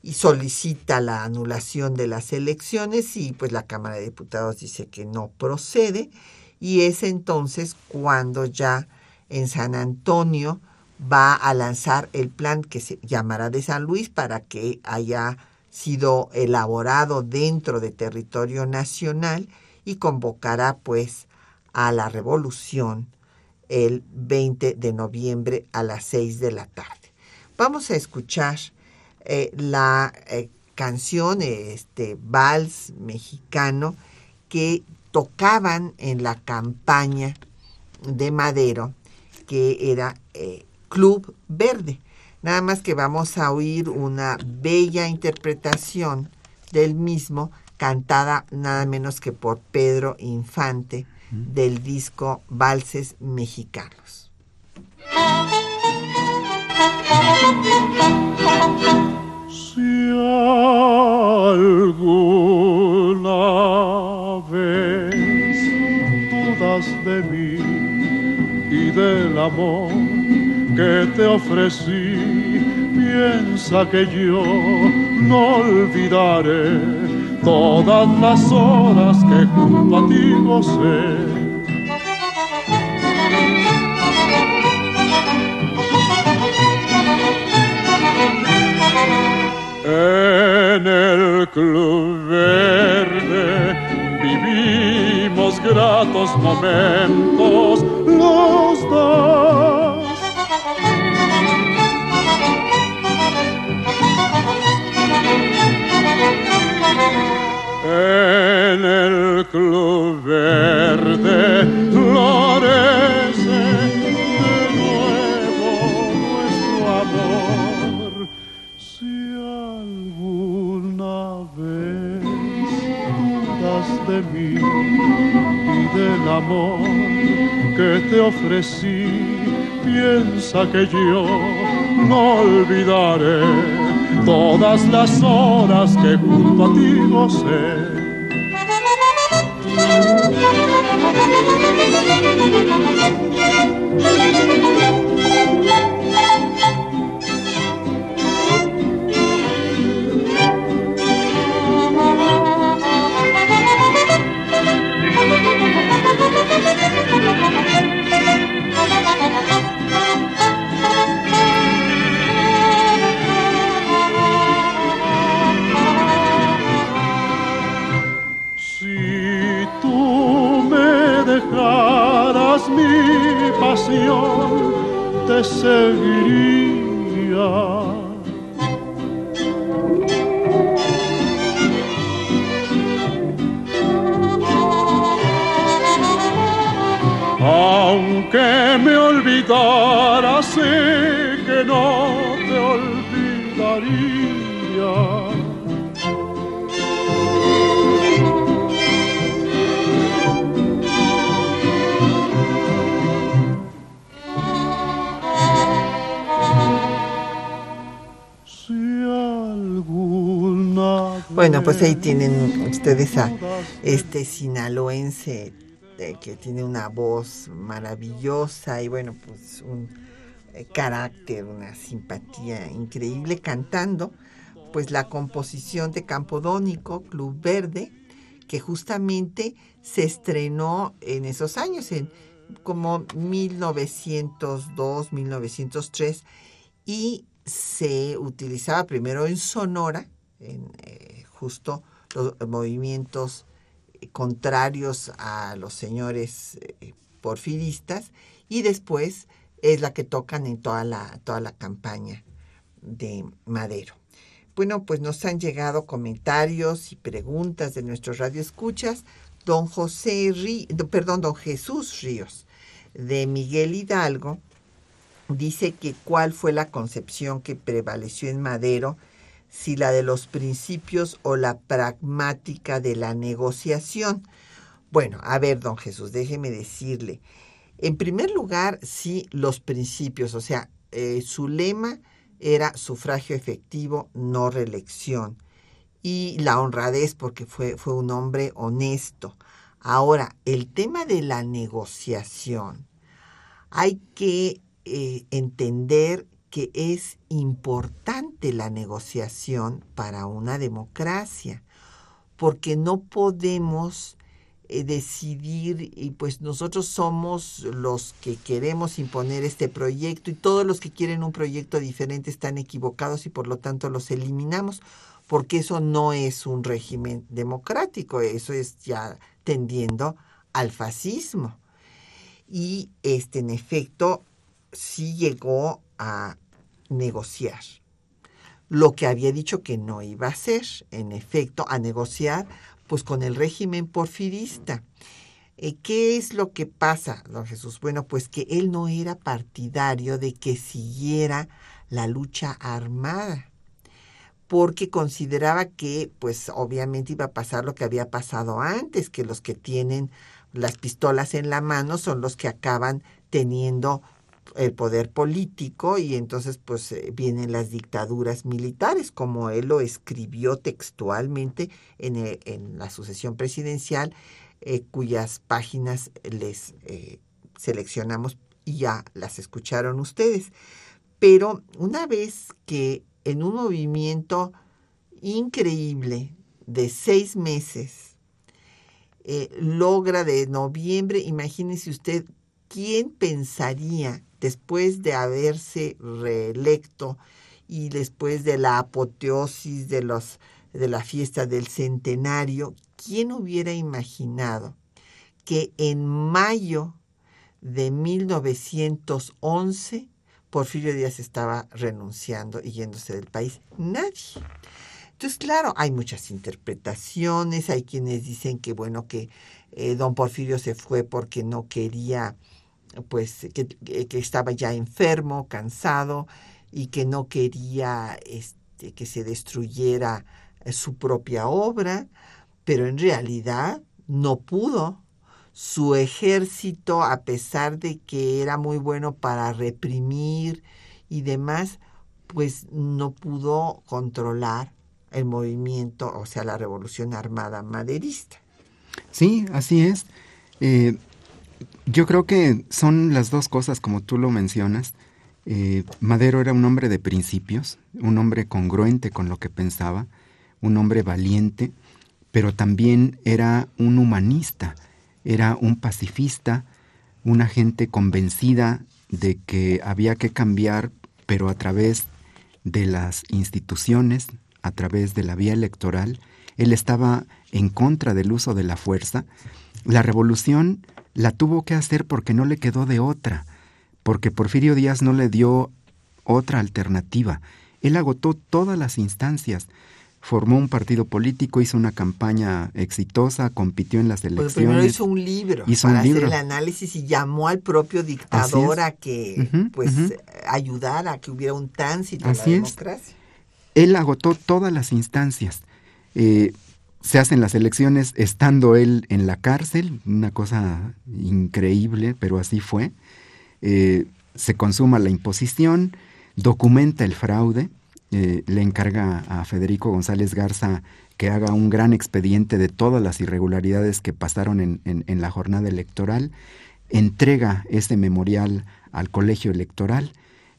y solicita la anulación de las elecciones y pues la Cámara de Diputados dice que no procede y es entonces cuando ya en San Antonio va a lanzar el plan que se llamará de San Luis para que haya sido elaborado dentro de territorio nacional y convocará pues a la revolución el 20 de noviembre a las 6 de la tarde. Vamos a escuchar eh, la eh, canción, este vals mexicano que tocaban en la campaña de Madero, que era eh, Club Verde. Nada más que vamos a oír una bella interpretación del mismo, cantada nada menos que por Pedro Infante, del disco Valses Mexicanos. De mí y del amor que te ofrecí, piensa que yo no olvidaré todas las horas que junto a ti gocé En el Club Verde vivimos gratos momentos los dos. En el Club Verde amor que te ofrecí, piensa que yo no olvidaré todas las horas que junto a ti gocé. Te seguiría que me olvidara, sé que no te olvidaría. Bueno, pues ahí tienen ustedes a este sinaloense eh, que tiene una voz maravillosa y bueno, pues un eh, carácter, una simpatía increíble cantando pues la composición de Campodónico, Club Verde, que justamente se estrenó en esos años, en como 1902, 1903, y se utilizaba primero en Sonora, en eh, justo los movimientos contrarios a los señores eh, porfiristas, y después es la que tocan en toda la, toda la campaña de Madero. Bueno, pues nos han llegado comentarios y preguntas de nuestros radioescuchas. Don José perdón, don Jesús Ríos de Miguel Hidalgo dice que cuál fue la concepción que prevaleció en Madero, si la de los principios o la pragmática de la negociación. Bueno, a ver, don Jesús, déjeme decirle. En primer lugar, sí, los principios, o sea, eh, su lema era sufragio efectivo, no reelección. Y la honradez, porque fue, fue un hombre honesto. Ahora, el tema de la negociación, hay que eh, entender que es importante la negociación para una democracia, porque no podemos eh, decidir y pues nosotros somos los que queremos imponer este proyecto y todos los que quieren un proyecto diferente están equivocados y por lo tanto los eliminamos porque eso no es un régimen democrático, eso es ya tendiendo al fascismo. Y este en efecto sí llegó a negociar lo que había dicho que no iba a hacer, en efecto, a negociar pues con el régimen porfirista. Eh, ¿Qué es lo que pasa, don Jesús? Bueno, pues que él no era partidario de que siguiera la lucha armada, porque consideraba que, pues obviamente iba a pasar lo que había pasado antes, que los que tienen las pistolas en la mano son los que acaban teniendo el poder político y entonces pues eh, vienen las dictaduras militares, como él lo escribió textualmente en, eh, en la sucesión presidencial, eh, cuyas páginas les seleccionamos y ya las escucharon ustedes. Pero una vez que en un movimiento increíble de seis meses, logra de noviembre, imagínese usted, ¿quién pensaría después de haberse reelecto y después de la apoteosis de, los, de la fiesta del centenario, ¿quién hubiera imaginado que en mayo de 1911 Porfirio Díaz estaba renunciando y yéndose del país? Nadie. Entonces, claro, hay muchas interpretaciones, hay quienes dicen que, bueno, que eh, don Porfirio se fue porque no quería pues que, estaba ya enfermo, cansado y que no quería este, que se destruyera eh, su propia obra, pero en realidad no pudo. Su ejército, a pesar de que era muy bueno para reprimir y demás, pues no pudo controlar el movimiento, o sea, la revolución armada maderista. Sí, así es. Eh, yo creo que son las dos cosas, como tú lo mencionas. Eh, Madero era un hombre de principios, un hombre congruente con lo que pensaba, un hombre valiente, pero también era un humanista, era un pacifista, una gente convencida de que había que cambiar, pero a través de las instituciones, a través de la vía electoral. Él estaba en contra del uso de la fuerza. La revolución la tuvo que hacer porque no le quedó de otra, porque Porfirio Díaz no le dio otra alternativa. Él agotó todas las instancias, formó un partido político, hizo una campaña exitosa, compitió en las pues elecciones. Pues primero hizo un libro para hacer el análisis y llamó al propio dictador a que pues ayudara a que hubiera un tránsito en la democracia. Él agotó todas las instancias. Eh, se hacen las elecciones estando él en la cárcel, una cosa increíble, pero así fue. Eh, se consuma la imposición, documenta el fraude, eh, le encarga a Federico González Garza que haga un gran expediente de todas las irregularidades que pasaron en, en la jornada electoral, entrega este memorial al colegio electoral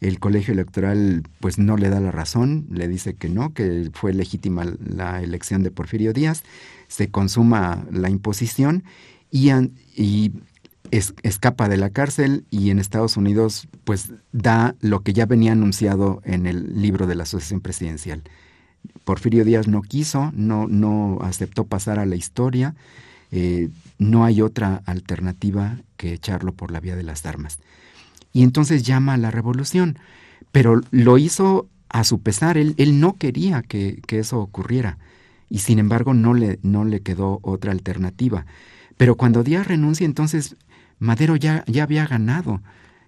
el colegio electoral pues no le da la razón, le dice que no, que fue legítima la elección de Porfirio Díaz, se consuma la imposición y, escapa de la cárcel y en Estados Unidos pues da lo que ya venía anunciado en el libro de la Asociación Presidencial. Porfirio Díaz no quiso, no, no aceptó pasar a la historia, eh, no hay otra alternativa que echarlo por la vía de las armas y entonces llama a la revolución. Pero lo hizo a su pesar, él, él no quería que, eso ocurriera y sin embargo no le, no le quedó otra alternativa. Pero cuando Díaz renuncia, entonces Madero ya, ya había ganado,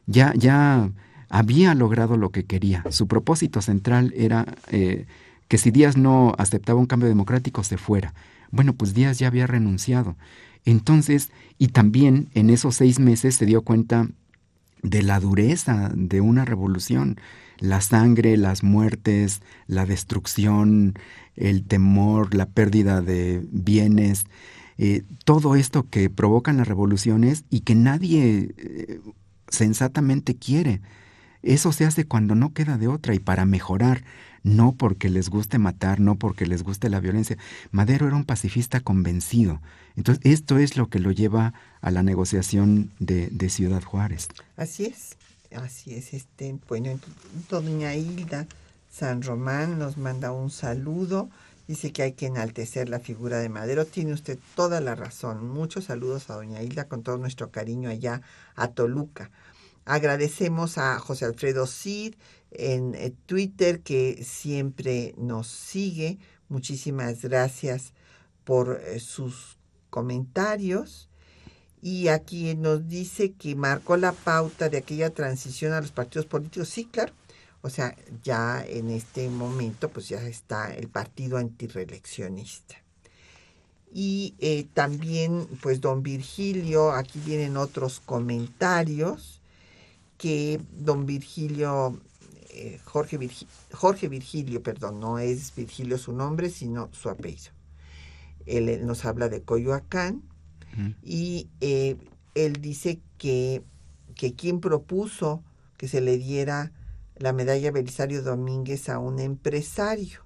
ya, ya había logrado lo que quería. Su propósito central era eh, que si Díaz no aceptaba un cambio democrático, se fuera. Bueno, pues Díaz ya había renunciado. Entonces, y también en esos seis meses se dio cuenta de la dureza de una revolución. La sangre, las muertes, la destrucción, el temor, la pérdida de bienes, eh, todo esto que provocan las revoluciones y que nadie eh, sensatamente quiere. Eso se hace cuando no queda de otra y para mejorar no porque les guste matar, no porque les guste la violencia. Madero era un pacifista convencido. Entonces, esto es lo que lo lleva a la negociación de, Ciudad Juárez. Así es, así es. Este, bueno, doña Hilda San Román nos manda un saludo. Dice que hay que enaltecer la figura de Madero. Tiene usted toda la razón. Muchos saludos a doña Hilda con todo nuestro cariño allá a Toluca. Agradecemos a José Alfredo Cid, en eh, Twitter que siempre nos sigue. Muchísimas gracias por eh, sus comentarios. Y aquí nos dice que marcó la pauta de aquella transición a los partidos políticos. Sí. O sea, ya en este momento pues ya está el partido antireeleccionista. Y eh, también pues don Virgilio, aquí vienen otros comentarios que don Virgilio eh, Jorge, Jorge Virgilio, perdón, no es Virgilio su nombre, sino su apellido. Él, nos habla de Coyoacán y eh, él dice que, que quien propuso que se le diera la medalla Belisario Domínguez a un empresario.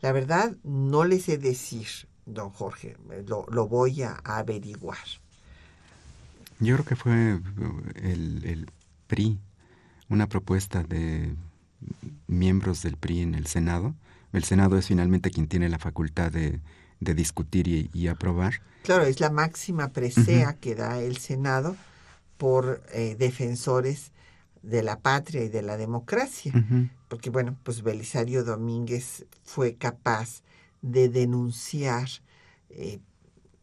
La verdad, no le sé decir, don Jorge, lo, lo voy a, averiguar. Yo creo que fue el, el PRI, una propuesta de miembros del PRI en el Senado. El Senado es finalmente quien tiene la facultad de, discutir y, aprobar. Claro, es la máxima presea que da el Senado por eh, defensores de la patria y de la democracia. Porque, bueno, pues Belisario Domínguez fue capaz de denunciar eh,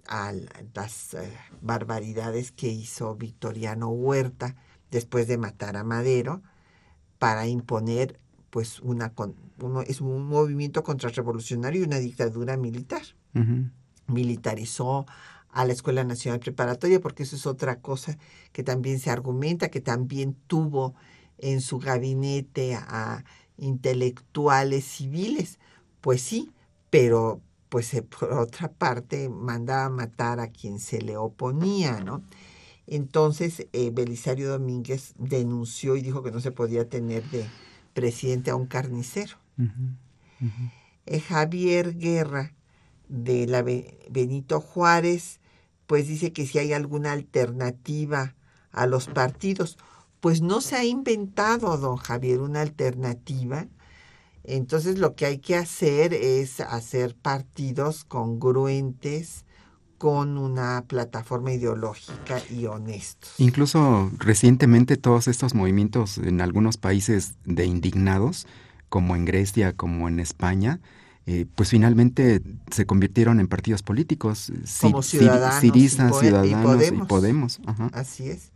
a las eh, barbaridades que hizo Victoriano Huerta después de matar a Madero para imponer pues una uno, es un movimiento contrarrevolucionario y una dictadura militar. Militarizó a la Escuela Nacional Preparatoria porque eso es otra cosa que también se argumenta, que también tuvo en su gabinete a intelectuales civiles. Pues sí, pero pues eh, por otra parte mandaba matar a quien se le oponía, ¿no? Entonces, eh, Belisario Domínguez denunció y dijo que no se podía tener de presidente a un carnicero. Eh, Javier Guerra, de la Benito Juárez, pues dice que si hay alguna alternativa a los partidos, pues no se ha inventado, don Javier, una alternativa. Entonces lo que hay que hacer es hacer partidos congruentes, con una plataforma ideológica y honestos. Incluso recientemente todos estos movimientos en algunos países de indignados, como en Grecia, como en España, eh, pues finalmente se convirtieron en partidos políticos. Como Ciudadanos, Siriza, Ciudadanos y Podemos. Así es.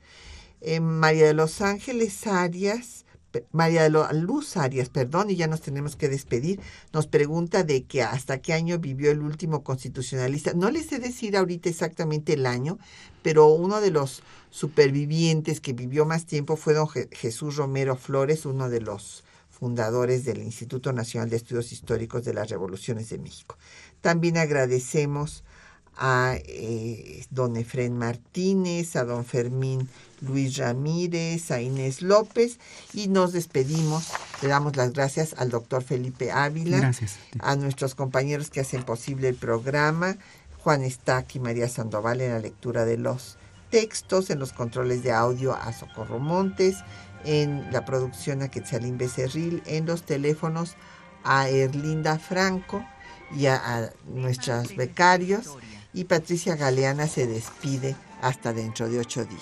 María de los Ángeles Arias María Luz Arias, perdón, y ya nos tenemos que despedir, nos pregunta de que hasta qué año vivió el último constitucionalista. No les sé decir ahorita exactamente el año, pero uno de los supervivientes que vivió más tiempo fue don Jesús Romero Flores, uno de los fundadores del Instituto Nacional de Estudios Históricos de las Revoluciones de México. También agradecemos a eh, don Efren Martínez, a don Fermín Luis Ramírez, a Inés López y nos despedimos. Le damos las gracias al doctor Felipe Ávila, Gracias. a nuestros compañeros que hacen posible el programa, Juan Estac y María Sandoval en la lectura de los textos, en los controles de audio a Socorro Montes, en la producción a Quetzalín Becerril, en los teléfonos a Erlinda Franco y a, a nuestros becarios. Y Patricia Galeana se despide hasta dentro de ocho días.